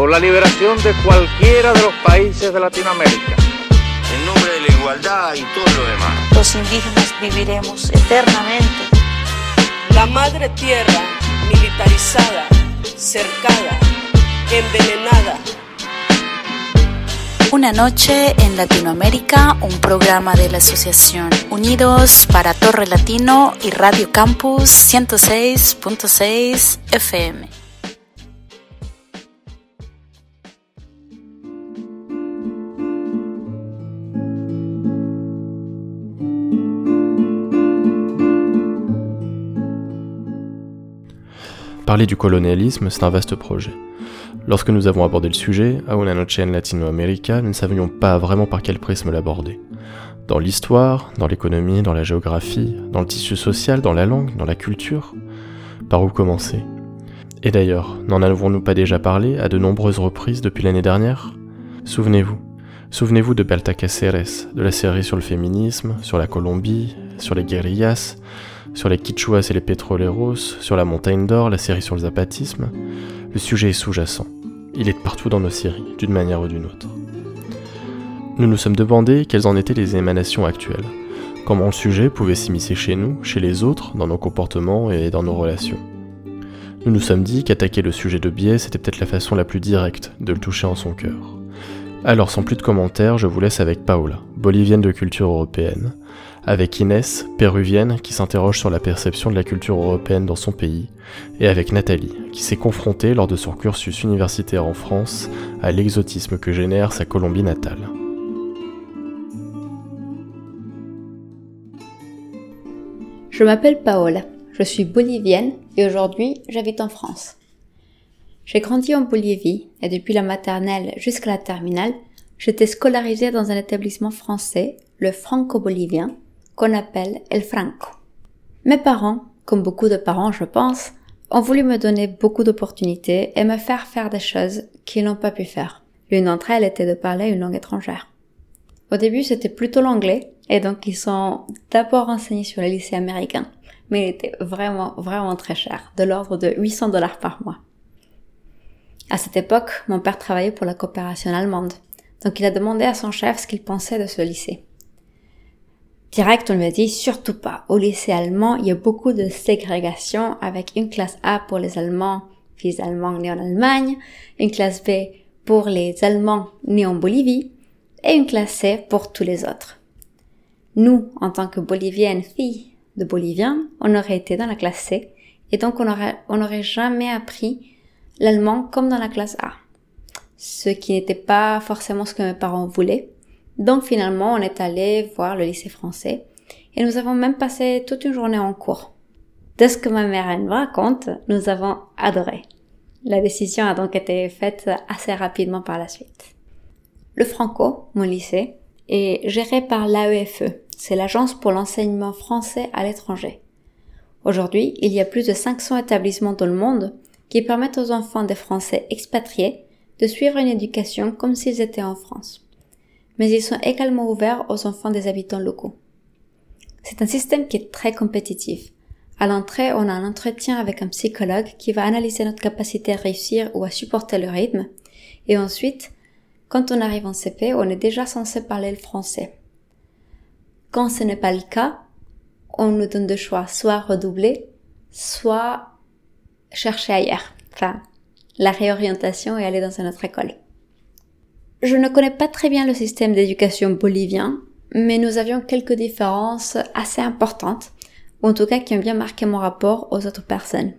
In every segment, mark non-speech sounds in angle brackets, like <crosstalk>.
por la liberación de cualquiera de los países de Latinoamérica. En nombre de la igualdad y todo lo demás. Los indígenas viviremos eternamente. La madre tierra, militarizada, cercada, envenenada. Una noche en Latinoamérica, un programa de la Asociación Unidos para Torre Latino y Radio Campus 106.6 FM. Parler du colonialisme, c'est un vaste projet. Lorsque nous avons abordé le sujet, à Una Noche en Latinoamérica, nous ne savions pas vraiment par quel prisme l'aborder. Dans l'histoire, dans l'économie, dans la géographie, dans le tissu social, dans la langue, dans la culture Par où commencer? Et d'ailleurs, n'en avons-nous pas déjà parlé à de nombreuses reprises depuis l'année dernière? Souvenez-vous. Souvenez-vous de Belta Caceres, de la série sur le féminisme, sur la Colombie, sur les guérillas, sur les Quichuas et les Petroleros, sur la Montagne d'Or, la série sur le zapatisme, le sujet est sous-jacent. Il est partout dans nos séries, d'une manière ou d'une autre. Nous nous sommes demandé quelles en étaient les émanations actuelles, comment le sujet pouvait s'immiscer chez nous, chez les autres, dans nos comportements et dans nos relations. Nous nous sommes dit qu'attaquer le sujet de biais, c'était peut-être la façon la plus directe de le toucher en son cœur. Alors sans plus de commentaires, je vous laisse avec Paola, bolivienne de culture européenne, avec Inès, péruvienne, qui s'interroge sur la perception de la culture européenne dans son pays, et avec Nathalie, qui s'est confrontée lors de son cursus universitaire en France à l'exotisme que génère sa Colombie natale. Je m'appelle Paola, je suis bolivienne et aujourd'hui j'habite en France. J'ai grandi en Bolivie et depuis la maternelle jusqu'à la terminale, j'étais scolarisée dans un établissement français, le franco-bolivien, qu'on appelle El Franco. Mes parents, comme beaucoup de parents je pense, ont voulu me donner beaucoup d'opportunités et me faire faire des choses qu'ils n'ont pas pu faire. L'une d'entre elles était de parler une langue étrangère. Au début, c'était plutôt l'anglais, et donc ils sont d'abord enseignés sur le lycée américain, mais il était vraiment, vraiment très cher, de l'ordre de 800 dollars par mois. À cette époque, mon père travaillait pour la coopération allemande, donc il a demandé à son chef ce qu'il pensait de ce lycée. Direct, on lui a dit surtout pas. Au lycée allemand, il y a beaucoup de ségrégation avec une classe A pour les Allemands, fils allemands nés en Allemagne, une classe B pour les Allemands nés en Bolivie et une classe C pour tous les autres. Nous, en tant que Boliviennes filles de Boliviens, on aurait été dans la classe C et donc on aurait, on n'aurait jamais appris l'allemand comme dans la classe A. Ce qui n'était pas forcément ce que mes parents voulaient donc finalement, on est allé voir le lycée français et nous avons même passé toute une journée en cours. De ce que ma mère nous raconte, nous avons adoré. La décision a donc été faite assez rapidement par la suite. Le Franco, mon lycée, est géré par l'AEFE. C'est l'Agence pour l'enseignement français à l'étranger. Aujourd'hui, il y a plus de 500 établissements dans le monde qui permettent aux enfants des Français expatriés de suivre une éducation comme s'ils étaient en France mais ils sont également ouverts aux enfants des habitants locaux. C'est un système qui est très compétitif. À l'entrée, on a un entretien avec un psychologue qui va analyser notre capacité à réussir ou à supporter le rythme. Et ensuite, quand on arrive en CP, on est déjà censé parler le français. Quand ce n'est pas le cas, on nous donne deux choix, soit redoubler, soit chercher ailleurs. Enfin, la réorientation et aller dans une autre école. Je ne connais pas très bien le système d'éducation bolivien, mais nous avions quelques différences assez importantes, ou en tout cas qui ont bien marqué mon rapport aux autres personnes.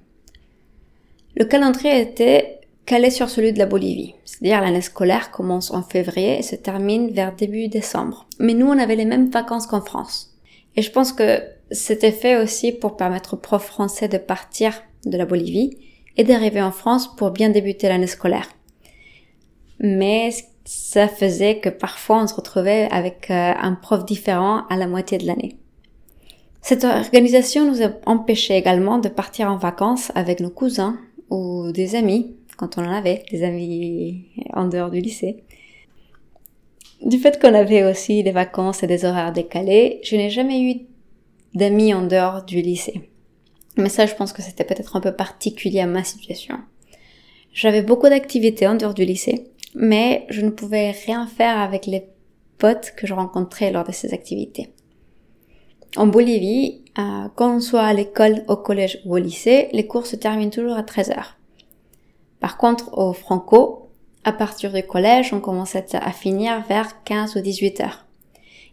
Le calendrier était calé sur celui de la Bolivie, c'est-à-dire l'année scolaire commence en février et se termine vers début décembre. Mais nous, on avait les mêmes vacances qu'en France. Et je pense que c'était fait aussi pour permettre aux profs français de partir de la Bolivie et d'arriver en France pour bien débuter l'année scolaire. Mais ça faisait que parfois on se retrouvait avec euh, un prof différent à la moitié de l'année. Cette organisation nous a empêché également de partir en vacances avec nos cousins ou des amis, quand on en avait, des amis en dehors du lycée. Du fait qu'on avait aussi des vacances et des horaires décalés, je n'ai jamais eu d'amis en dehors du lycée. Mais ça, je pense que c'était peut-être un peu particulier à ma situation. J'avais beaucoup d'activités en dehors du lycée, mais je ne pouvais rien faire avec les potes que je rencontrais lors de ces activités. En Bolivie, euh, quand on soit à l'école, au collège ou au lycée, les cours se terminent toujours à 13 heures. Par contre, au Franco, à partir du collège, on commence à finir vers 15 ou 18 heures.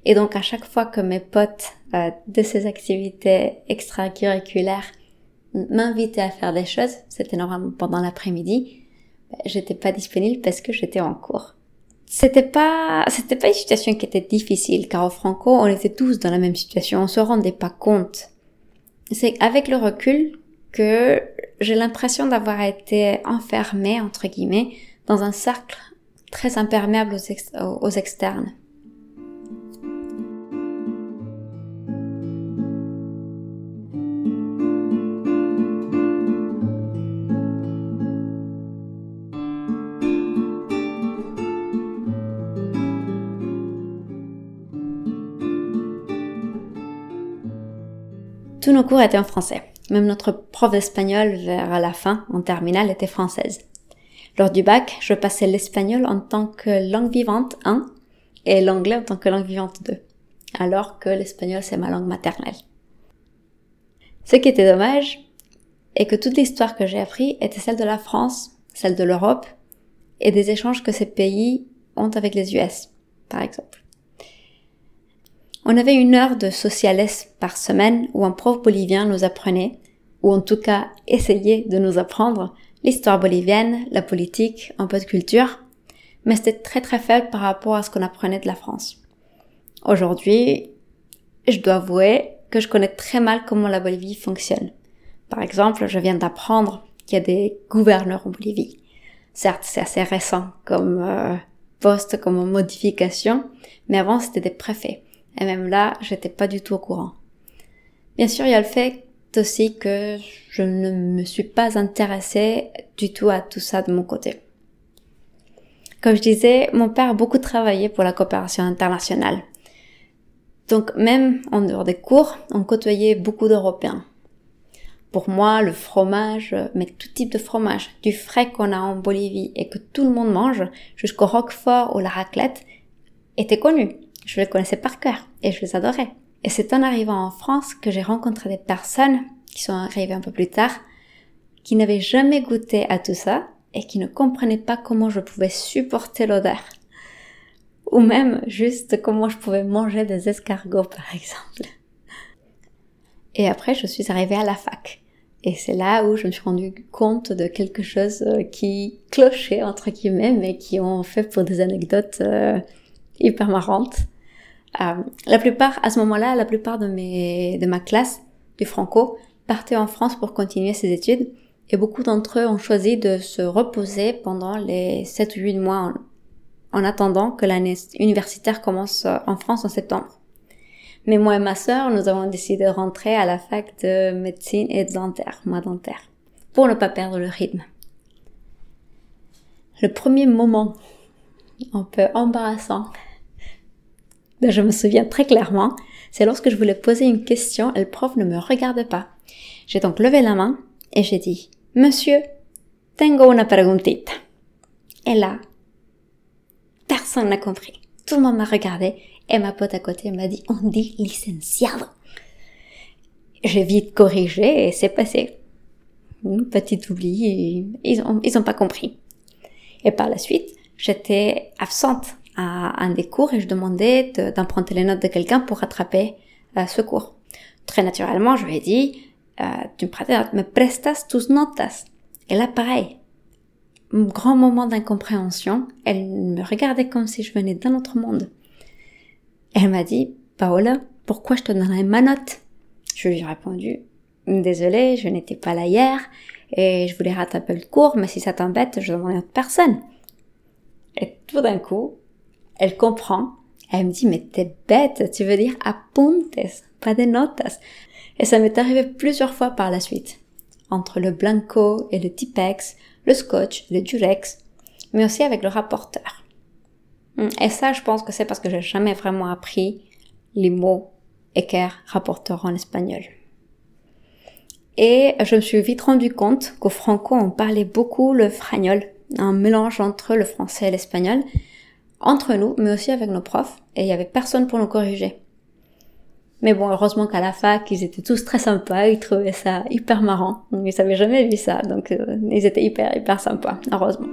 Et donc, à chaque fois que mes potes euh, de ces activités extracurriculaires m'invitaient à faire des choses, c'était normalement pendant l'après-midi, ben, j'étais pas disponible parce que j'étais en cours. C'était pas c'était pas une situation qui était difficile car au Franco on était tous dans la même situation on se rendait pas compte. C'est avec le recul que j'ai l'impression d'avoir été enfermée entre guillemets dans un cercle très imperméable aux externes Tous nos cours étaient en français. Même notre prof d'espagnol vers la fin, en terminale, était française. Lors du bac, je passais l'espagnol en tant que langue vivante 1 et l'anglais en tant que langue vivante 2, alors que l'espagnol c'est ma langue maternelle. Ce qui était dommage est que toute l'histoire que j'ai appris était celle de la France, celle de l'Europe et des échanges que ces pays ont avec les US, par exemple. On avait une heure de sociales par semaine où un prof bolivien nous apprenait, ou en tout cas essayait de nous apprendre, l'histoire bolivienne, la politique, un peu de culture, mais c'était très très faible par rapport à ce qu'on apprenait de la France. Aujourd'hui, je dois avouer que je connais très mal comment la Bolivie fonctionne. Par exemple, je viens d'apprendre qu'il y a des gouverneurs en Bolivie. Certes, c'est assez récent comme euh, poste, comme modification, mais avant c'était des préfets. Et même là, j'étais pas du tout au courant. Bien sûr, il y a le fait aussi que je ne me suis pas intéressée du tout à tout ça de mon côté. Comme je disais, mon père a beaucoup travaillé pour la coopération internationale. Donc même en dehors des cours, on côtoyait beaucoup d'Européens. Pour moi, le fromage, mais tout type de fromage, du frais qu'on a en Bolivie et que tout le monde mange, jusqu'au roquefort ou la raclette, était connu. Je les connaissais par cœur et je les adorais. Et c'est en arrivant en France que j'ai rencontré des personnes qui sont arrivées un peu plus tard, qui n'avaient jamais goûté à tout ça et qui ne comprenaient pas comment je pouvais supporter l'odeur. Ou même juste comment je pouvais manger des escargots par exemple. Et après, je suis arrivée à la fac. Et c'est là où je me suis rendu compte de quelque chose euh, qui clochait, entre guillemets, mais qui ont fait pour des anecdotes euh, hyper marrantes. Euh, la plupart, à ce moment-là, la plupart de mes, de ma classe du franco partaient en France pour continuer ses études et beaucoup d'entre eux ont choisi de se reposer pendant les 7 ou 8 mois en, attendant que l'année universitaire commence en France en septembre. Mais moi et ma sœur, nous avons décidé de rentrer à la fac de médecine et de dentaire, moi dentaire, pour ne pas perdre le rythme. Le premier moment un peu embarrassant je me souviens très clairement, c'est lorsque je voulais poser une question et le prof ne me regardait pas. J'ai donc levé la main et j'ai dit, Monsieur, tengo una preguntita. Et là, personne n'a compris. Tout le monde m'a regardé et ma pote à côté m'a dit, on dit licenciado. J'ai vite corrigé et c'est passé. Petit oubli, ils ont, ils ont pas compris. Et par la suite, j'étais absente un des cours et je demandais d'emprunter les notes de quelqu'un pour rattraper euh, ce cours. Très naturellement, je lui ai dit, euh, tu me prêtes me prestas tus notas. Et là, pareil, un grand moment d'incompréhension. Elle me regardait comme si je venais d'un autre monde. Elle m'a dit, Paola, pourquoi je te donnerais ma note? Je lui ai répondu, désolée, je n'étais pas là hier et je voulais rattraper le cours, mais si ça t'embête, je demande à autre personne. Et tout d'un coup, elle comprend. Elle me dit, mais t'es bête, tu veux dire apuntes, pas des notas. Et ça m'est arrivé plusieurs fois par la suite. Entre le blanco et le Tipex, le scotch, le durex, mais aussi avec le rapporteur. Hmm, et ça, je pense que c'est parce que j'ai jamais vraiment appris les mots équerre, rapporteur en espagnol. Et je me suis vite rendu compte qu'au franco, on parlait beaucoup le fragnol, un mélange entre le français et l'espagnol, entre nous, mais aussi avec nos profs, et il y avait personne pour nous corriger. Mais bon, heureusement qu'à la fac, ils étaient tous très sympas, ils trouvaient ça hyper marrant. Ils n'avaient jamais vu ça, donc euh, ils étaient hyper, hyper sympas, heureusement.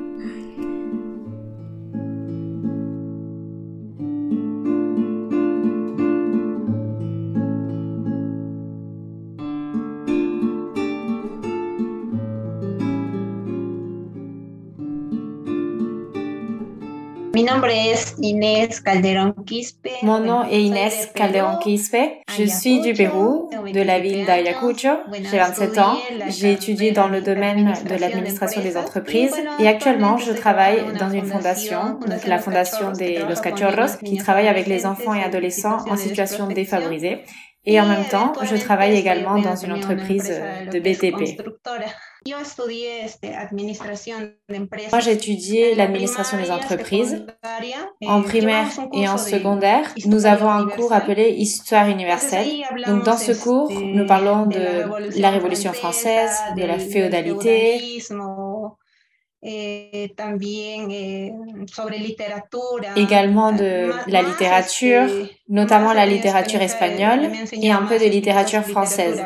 Mon nom est Inès Calderón Quispe. Je suis du Pérou, de la ville d'Ayacucho. J'ai 27 ans. J'ai étudié dans le domaine de l'administration des entreprises et actuellement je travaille dans une fondation, donc la fondation des Los Cachorros, qui travaille avec les enfants et adolescents en situation défavorisée. Et en même temps, je travaille également dans une entreprise de BTP. Moi, j'ai étudié l'administration des entreprises. En primaire et en secondaire, nous avons un cours appelé Histoire universelle. Donc, dans ce cours, nous parlons de la Révolution française, de la féodalité, eh, también eh, sobre literatura, également de la littérature, notamment la littérature espagnole et un peu de littérature française.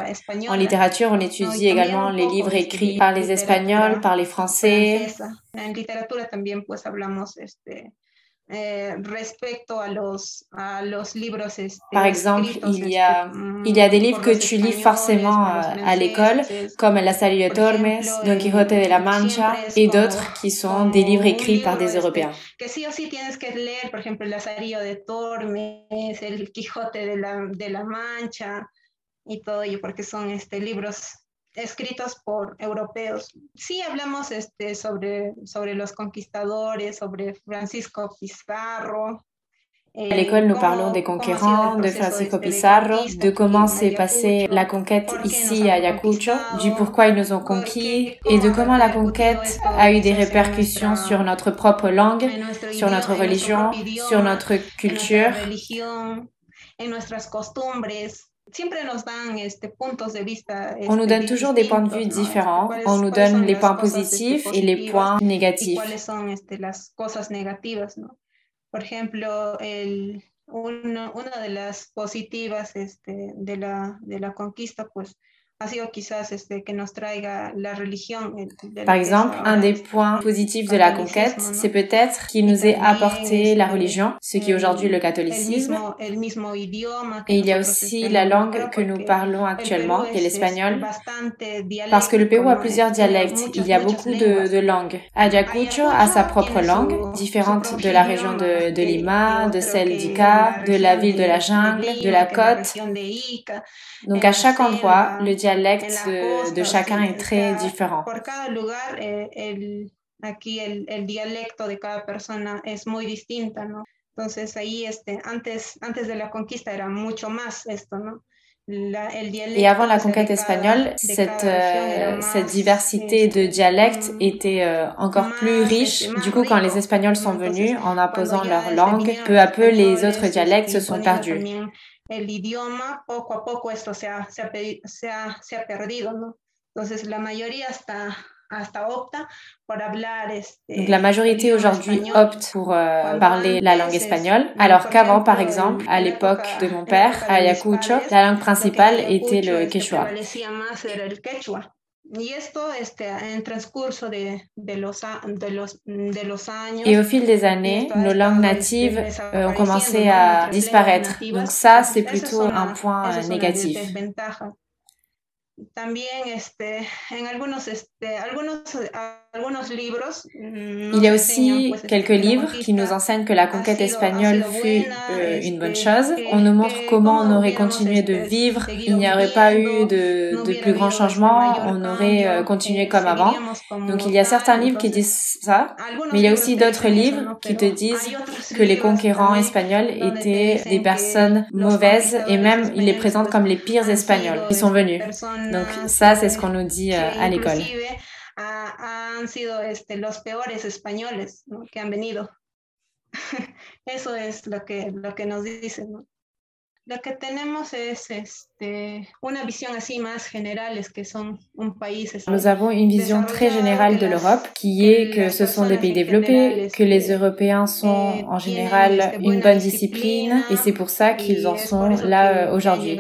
En littérature, on étudie également les livres écrits par les Espagnols, par les Français. En literatura también pues hablamos este eh, respecto a los, a los libros este, Par exemple, il y a, mm, il y a des livres que tu lis forcément euh, à l'école, comme La Salle de Tormes, Don Quijote de la Mancha, et d'autres qui sont des livres écrits par des Européens. Que sí o sí tienes que leer, por ejemplo, La Salle de Tormes, El Quijote de la, de la Mancha, y todo ello, porque son este, libros escritos por europeos. Sí hablamos este, sobre, sobre los conquistadores, sobre Francisco Pizarro. À l'école, nous parlons des conquérants, de Francisco Pizarro, de comment s'est passée la conquête ici à Ayacucho, du pourquoi ils nous ont conquis et de comment la conquête a eu des répercussions sur notre propre langue, sur notre religion, sur notre culture. On nous donne toujours des points de vue différents. On nous donne les points positifs et les points négatifs. Por ejemplo, una, de las positivas este, de, la, de la conquista, pues Par exemple, un des points positifs de la conquête, c'est peut-être qu'il nous ait apporté la religion, ce qui est aujourd'hui le catholicisme. Et il y a aussi la langue que nous parlons actuellement, qui est l'espagnol, parce que le Pérou a plusieurs dialectes, il y a beaucoup de, de langues. Ayacucho a sa propre langue, différente de la région de, de Lima, de celle d'Ica, de la ville de la jungle, de la côte. Donc à chaque endroit, le dialecte de, de chacun est très différent. Eh, aquí el, el dialecto de cada persona es muy distinta, ¿no? Entonces ahí, este, antes, antes de la conquista era mucho más esto, ¿no? La, el Et avant la conquête espagnole, cette, euh, cette diversité de dialectes était euh, encore plus riche. Du coup, quand les Espagnols sont venus en imposant leur langue, peu à peu, les autres dialectes se sont perdus. El idioma, poco a poco esto se ha, se ha, se ha, se ha perdido, ¿no? Entonces la mayoría hasta, Donc la majorité aujourd'hui opte pour euh, parler la langue espagnole, alors qu'avant, par exemple, à l'époque de mon père, à Ayacucho, la langue principale était le quechua. Y esto, este, en transcurso de, de, los, de, los, de los años, Et au fil des années, nos langues natives euh, ont commencé à disparaître. Donc ça, c'est plutôt un point négatif. Il y a aussi quelques livres qui nous enseignent que la conquête espagnole fut euh, une bonne chose. On nous montre comment on aurait continué de vivre, il n'y aurait pas eu de, de plus grands changements, on aurait euh, continué comme avant. Donc il y a certains livres qui disent ça, mais il y a aussi d'autres livres qui te disent que les conquérants espagnols étaient des personnes mauvaises et même ils les présentent comme les pires espagnols qui sont venus. Donc ça, c'est ce qu'on nous dit à l'école. han sido este, los peores españoles ¿no? que han venido. <laughs> Eso es lo que, lo que nos dicen. ¿no? Lo que tenemos es este, una visión así más general, es que son un país. Nous avons une vision très générale de l'Europe, qui est que ce sont des pays développés, que les Européens sont eh, en général une bonne discipline, et c'est pour ça qu'ils en sont là euh, aujourd'hui.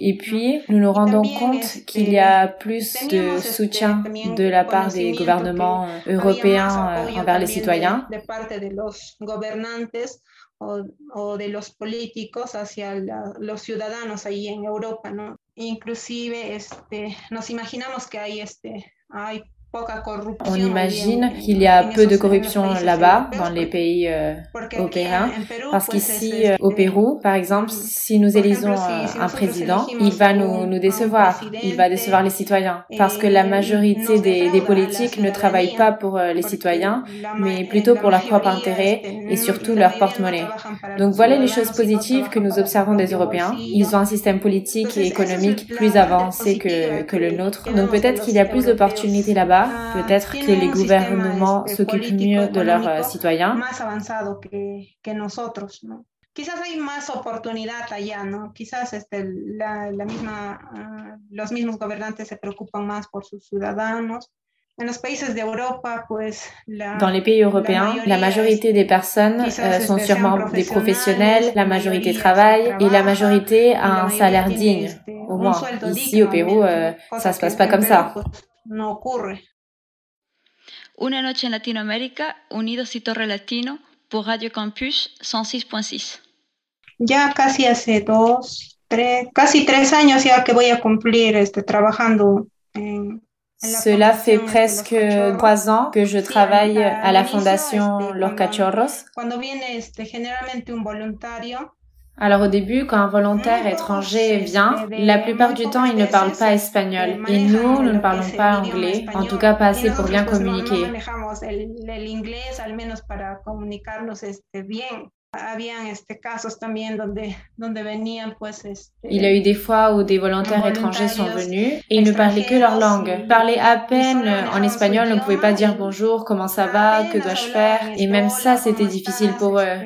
Et puis, nous nous rendons compte qu'il y a plus de soutien de la part des gouvernements euh, européens euh, envers les citoyens o, de los políticos hacia la, los ciudadanos ahí en Europa, ¿no? Inclusive este, nos imaginamos que hay, este, hay On imagine qu'il y a peu de corruption là-bas, dans les pays européens, parce qu'ici, euh, au Pérou, par exemple, si nous élisons un président, il va nous, nous décevoir, il va décevoir les citoyens, parce que la majorité des, des politiques ne travaillent pas pour euh, les citoyens, mais plutôt pour leur propre intérêt et surtout leur porte-monnaie. Donc voilà les choses positives que nous observons des Européens. Ils ont un système politique et économique plus avancé que, que le nôtre, donc peut-être qu'il y a plus d'opportunités là-bas peut-être que les gouvernements s'occupent mieux de leurs euh, citoyens. Quizás hay más oportunidad allá, ¿no? Quizás este, la, la misma, uh, los mismos gobernantes se preocupan más por sus ciudadanos. Dans les pays européens, la majorité des personnes euh, sont sûrement des professionnels, la majorité travaille et la majorité a un salaire digne. Au moins, ici au Pérou, euh, ça se passe pas comme ça. Una noche en Latinoamérica, Unidos y Torre Latino pour Radio Campus 106.6. Ya casi hace dos, tres, casi tres años ya que voy a cumplir este, trabajando en, Cela fait presque trois ans que je travaille à la Fondation Los Cachorros. Alors au début, quand un volontaire étranger vient, la plupart du temps, il ne parle pas espagnol. Et nous, nous ne parlons pas anglais, en tout cas pas assez pour bien communiquer. Il y a eu des fois où des volontaires étrangers sont venus et ils ne parlaient que leur langue. Ils parlaient à peine en espagnol, ne pouvait pas dire bonjour, comment ça va, que dois-je faire? Et même ça, c'était difficile pour eux.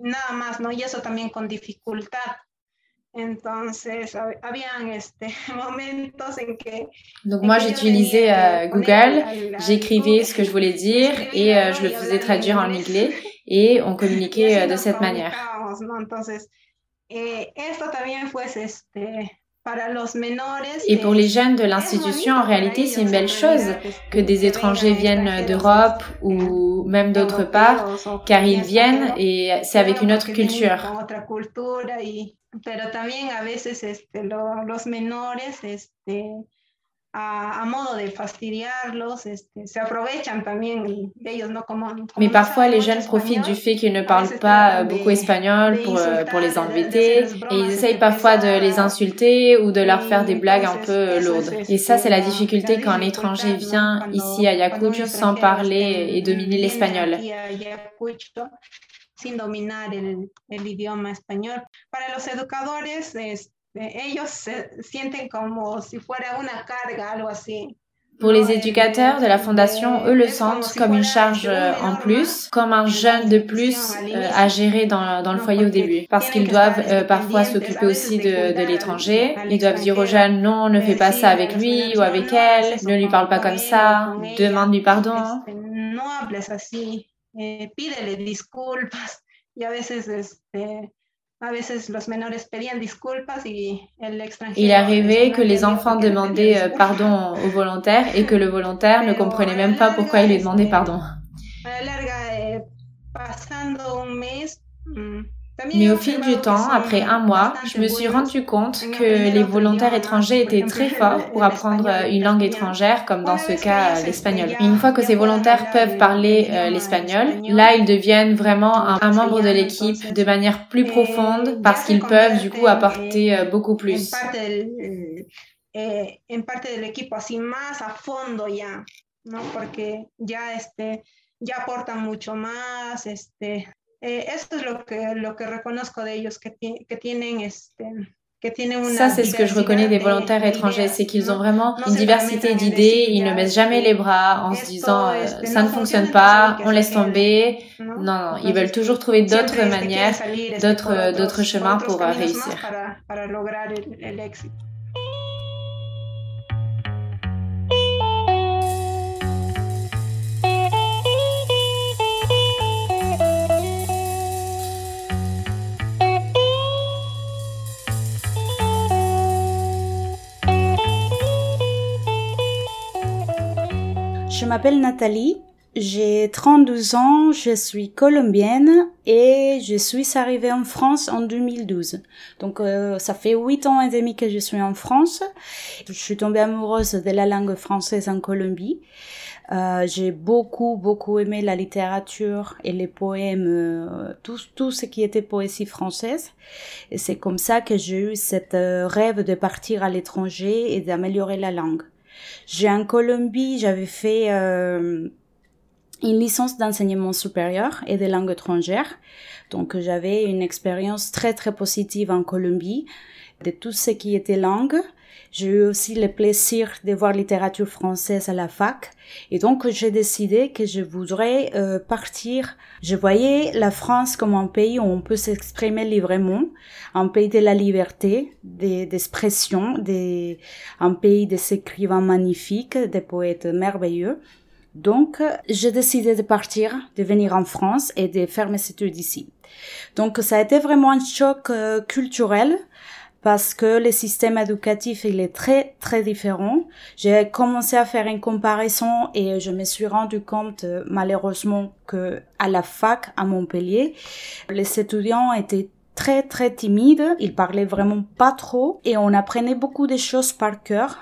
Nada más, ¿no? Y eso también con dificultad. Entonces, habían este, <laughs> momentos en que... Donc moi, j'utilisais euh, Google, j'écrivais ce que je voulais dire et euh, je le faisais traduire en anglais et on <laughs> communiquait euh, de cette manière. Entonces, eh, esto también pues este, Et pour les jeunes de l'institution, en réalité, c'est une belle chose que des étrangers viennent d'Europe ou même d'autre part, car ils viennent et c'est avec une autre culture. Mais parfois, les jeunes profitent du fait qu'ils ne parlent pas beaucoup espagnol pour, euh, pour les embêter et ils essayent parfois de les insulter ou de leur faire des blagues un peu lourdes. Et ça, c'est la difficulté quand un étranger vient ici à Ayacucho sans parler et dominer l'espagnol. sin dominar el, el idioma español. Para los educadores, ellos se sienten como si fuera una carga, algo así. Pour les éducateurs de la fondation, eux le sentent comme une charge euh, en plus, comme un jeune de plus euh, à gérer dans, dans, le foyer au début. Parce qu'ils doivent euh, parfois s'occuper aussi de, de l'étranger. Ils doivent dire aux jeunes, non, ne fais pas ça avec lui ou avec elle, ne lui parle pas comme ça, demande-lui pardon. No hables así, eh, pídele disculpas. <laughs> Y a veces, este, il arrivait que les enfants demandaient euh, pardon aux volontaires et que le volontaire ne comprenait même pas pourquoi il lui demandait pardon. Mais au fil du temps, après un mois, je me suis rendu compte que les volontaires étrangers étaient très forts pour apprendre une langue étrangère, comme dans ce cas l'espagnol. Une fois que ces volontaires peuvent parler euh, l'espagnol, là ils deviennent vraiment un, membre de l'équipe de manière plus profonde parce qu'ils peuvent du coup apporter euh, beaucoup plus. Eh, esto es lo que, lo que reconozco de ellos, que, que tienen este, Ça, c'est ce que je reconnais des volontaires étrangers, c'est qu'ils ont vraiment une diversité d'idées, ils ne mettent jamais les bras en se disant euh, ça ne fonctionne pas, on laisse tomber. Non, non, ils veulent toujours trouver d'autres manières, d'autres, d'autres chemins pour réussir. Je m'appelle Nathalie, j'ai 32 ans, je suis colombienne et je suis arrivée en France en 2012. Donc euh, ça fait 8 ans et demi que je suis en France. Je suis tombée amoureuse de la langue française en Colombie. Euh, j'ai beaucoup, beaucoup aimé la littérature et les poèmes, euh, tout, tout ce qui était poésie française. Et c'est comme ça que j'ai eu cette rêve de partir à l'étranger et d'améliorer la langue. J'ai en Colombie, j'avais fait euh, une licence d'enseignement supérieur et de langue étrangère. Donc j'avais une expérience très très positive en Colombie de tout ce qui était langue. J'ai eu aussi le plaisir de voir littérature française à la fac. Et donc, j'ai décidé que je voudrais euh, partir. Je voyais la France comme un pays où on peut s'exprimer librement, un pays de la liberté, d'expression, des, un pays des écrivains magnifiques, des poètes merveilleux. Donc, j'ai décidé de partir, de venir en France et de faire mes études ici. Donc, ça a été vraiment un choc euh, culturel parce que le système éducatif il est très très différent. J'ai commencé à faire une comparaison et je me suis rendu compte malheureusement que à la fac à Montpellier, les étudiants étaient très très timides, ils parlaient vraiment pas trop et on apprenait beaucoup de choses par cœur.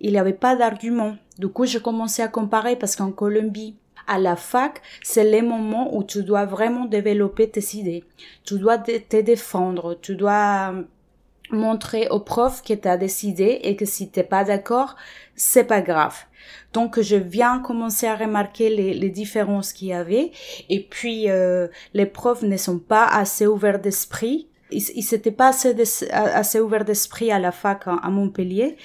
Il n'y avait pas d'arguments. Du coup, j'ai commencé à comparer parce qu'en Colombie, à la fac, c'est le moment où tu dois vraiment développer tes idées. Tu dois te défendre, tu dois montrer au prof que tu as décidé et que si t'es pas d'accord, c'est pas grave. Donc je viens commencer à remarquer les, les différences qu'il y avait et puis euh, les profs ne sont pas assez ouverts d'esprit. Ils, ils pas assez, assez ouverts d'esprit à la fac à, Montpellier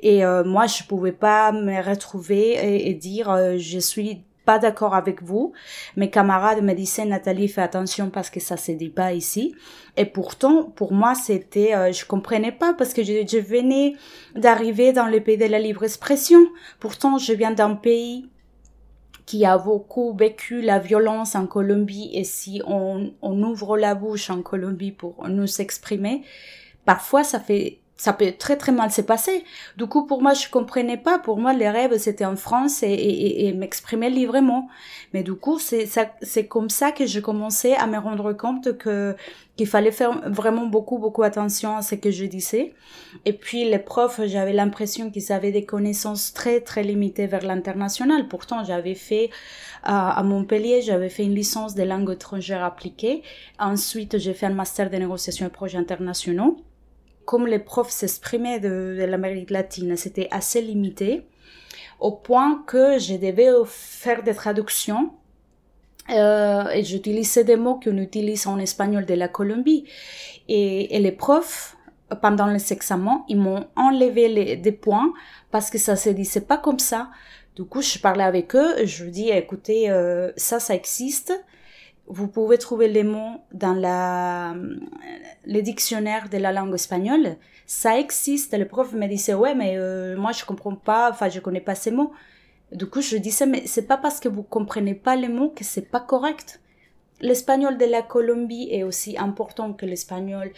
et euh, moi je pouvais pas me retrouver et, dire euh, je suis pas d'accord avec vous. Mes camarades me disaient Nathalie fais attention parce que ça se dit pas ici. Et pourtant pour moi c'était euh, je comprenais pas parce que je, venais d'arriver dans le pays de la libre expression. Pourtant je viens d'un pays qui a beaucoup vécu la violence en Colombie et si on, on ouvre la bouche en Colombie pour nous exprimer, parfois ça fait ça peut très très mal se passer. Du coup, pour moi, je comprenais pas. Pour moi, les rêves, c'était en France et, et, et m'exprimer librement. Mais du coup, c'est ça, c'est comme ça que je commençais à me rendre compte que qu'il fallait faire vraiment beaucoup beaucoup attention à ce que je disais. Et puis les profs, j'avais l'impression qu'ils avaient des connaissances très très limitées vers l'international. Pourtant, j'avais fait à, à Montpellier, j'avais fait une licence de langue étrangère appliquée. Ensuite, j'ai fait un master de négociation et projets internationaux comme les profs s'exprimaient de, l'Amérique latine, c'était assez limité, au point que je devais faire des traductions euh, et j'utilisais des mots qu'on utilise en espagnol de la Colombie. Et, et les profs, pendant les examens, ils m'ont enlevé les, des points parce que ça se disait pas comme ça. Du coup, je parlais avec eux, je dis, écoutez, euh, ça, ça existe vous pouvez trouver les mots dans la, le dictionnaire de la langue espagnole. Ça existe. Le prof me disait, ouais, mais euh, moi, je comprends pas, enfin, je connais pas ces mots. Du coup, je disais, mais c'est pas parce que vous comprenez pas les mots que c'est pas correct. L'espagnol de la Colombie est aussi important que l'espagnol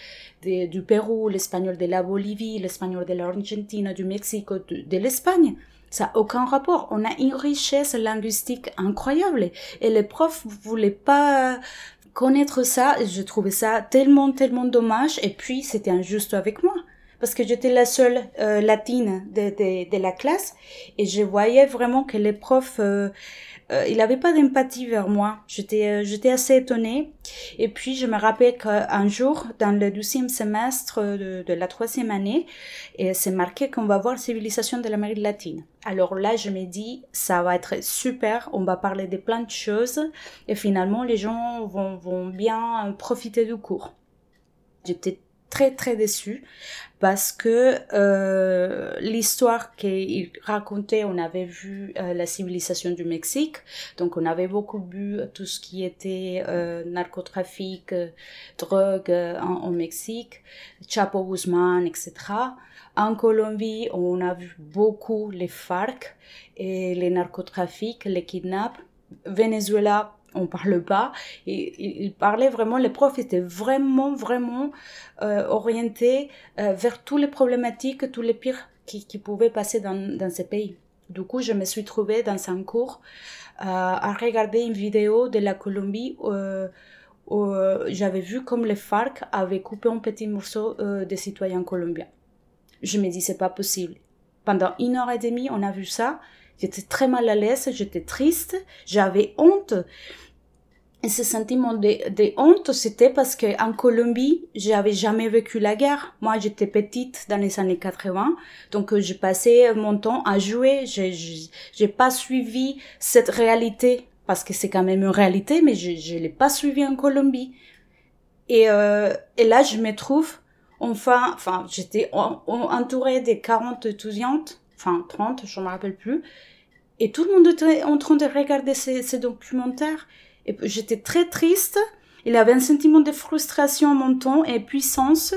du Pérou, l'espagnol de la Bolivie, l'espagnol de l'Argentine, du Mexique, de l'Espagne. Ça n'a aucun rapport. On a une richesse linguistique incroyable. Et les profs voulaient pas connaître ça. Je trouvais ça tellement, tellement dommage. Et puis, c'était injuste avec moi. Parce que j'étais la seule euh, latine de, de, de, la classe. Et je voyais vraiment que les profs euh, euh, il n'avait pas d'empathie vers moi. J'étais, euh, j'étais assez étonnée. Et puis, je me rappelle qu'un jour, dans le douzième semestre de, la troisième année, c'est marqué qu'on va voir civilisation de l'Amérique latine. Alors là, je me dis, ça va être super, on va parler de plein de choses, et finalement, les gens vont, vont bien profiter du cours. J'étais très très déçue parce que euh, l'histoire qu'il racontait, on avait vu euh, la civilisation du Mexique, donc on avait beaucoup vu tout ce qui était euh, narcotrafic, drogue en, Mexique, Chapo Guzman, etc. En Colombie, on a vu beaucoup les FARC et les narcotrafics, les kidnaps. Venezuela, on parle pas. Et, il parlait vraiment, les profs étaient vraiment, vraiment euh, orientés euh, vers toutes les problématiques, tous les pires qui, qui pouvaient passer dans, dans, ces pays. Du coup, je me suis trouvée dans un cours euh, à regarder une vidéo de la Colombie où j'avais vu comme les FARC avaient coupé un petit morceau des citoyens colombiens. Je me dis, c'est pas possible. Pendant une heure et demie, on a vu ça. J'étais très mal à l'aise, j'étais triste, j'avais honte. Et ce sentiment de, honte, c'était parce que en Colombie, j'avais jamais vécu la guerre. Moi, j'étais petite dans les années 80, donc euh, j'ai passé mon temps à jouer. J'ai, j'ai pas suivi cette réalité parce que c'est quand même une réalité, mais je, je l'ai pas suivi en Colombie. Et, euh, et là, je me trouve enfin, enfin, j'étais entourée des 40 étudiantes, enfin 30, je me rappelle plus, et tout le monde était en train de regarder ces, ces documentaires. Et j'étais très triste. Il avait un sentiment de frustration montant et puissance.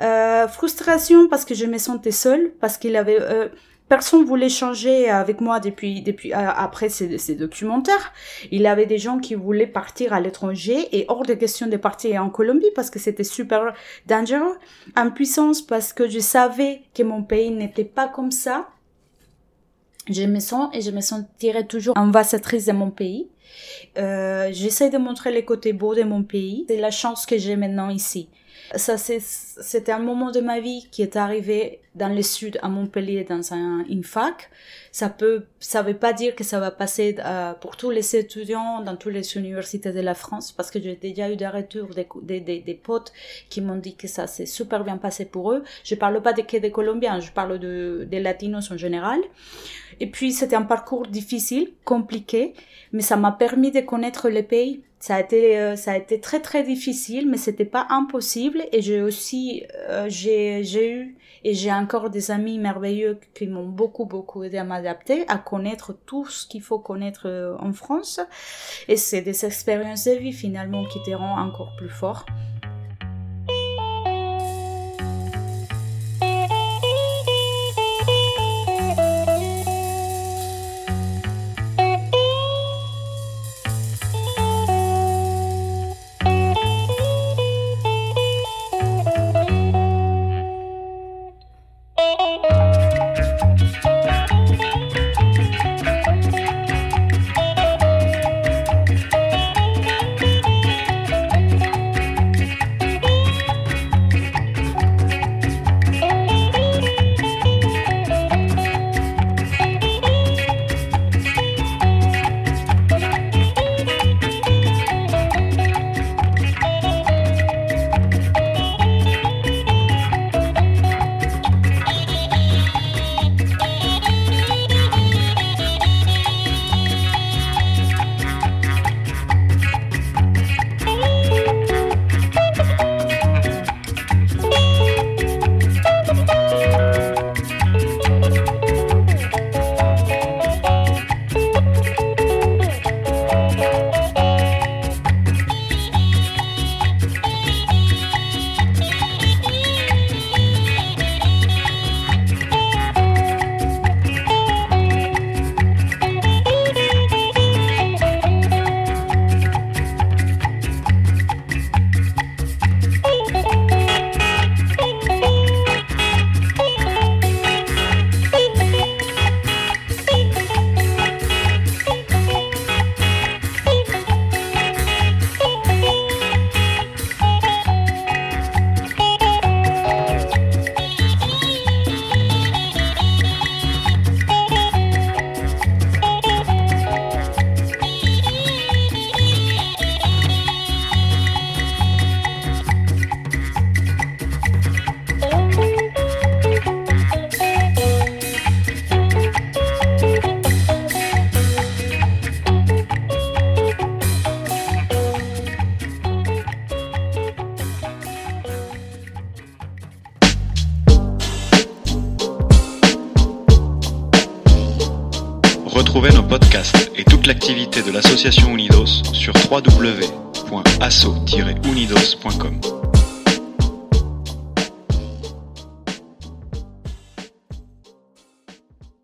Euh, frustration parce que je me sentais seule, parce qu'il avait euh, personne voulait changer avec moi depuis depuis euh, après ces, ces, documentaires. Il avait des gens qui voulaient partir à l'étranger et hors de question de partir en Colombie parce que c'était super dangereux. puissance parce que je savais que mon pays n'était pas comme ça. Je me sens et je me sentirai toujours ambassadrice de mon pays. Euh, J'essaie de montrer les côtés beaux de mon pays. C'est la chance que j'ai maintenant ici. Ça, c'était un moment de ma vie qui est arrivé dans le sud, à Montpellier, dans un, une fac. Ça peut, ça veut pas dire que ça va passer euh, pour tous les étudiants dans toutes les universités de la France, parce que j'ai déjà eu des retours des, des, des, potes qui m'ont dit que ça s'est super bien passé pour eux. Je parle pas de, que des Colombiens, je parle de, des Latinos en général. Et puis, c'était un parcours difficile, compliqué, mais ça m'a permis de connaître le pays. Ça a été, euh, ça a été très très difficile, mais c'était pas impossible. Et j'ai aussi, euh, j'ai, j'ai eu et j'ai encore des amis merveilleux qui m'ont beaucoup beaucoup aidé à m'adapter, à connaître tout ce qu'il faut connaître euh, en France. Et c'est des expériences de vie finalement qui te rendent encore plus fort. De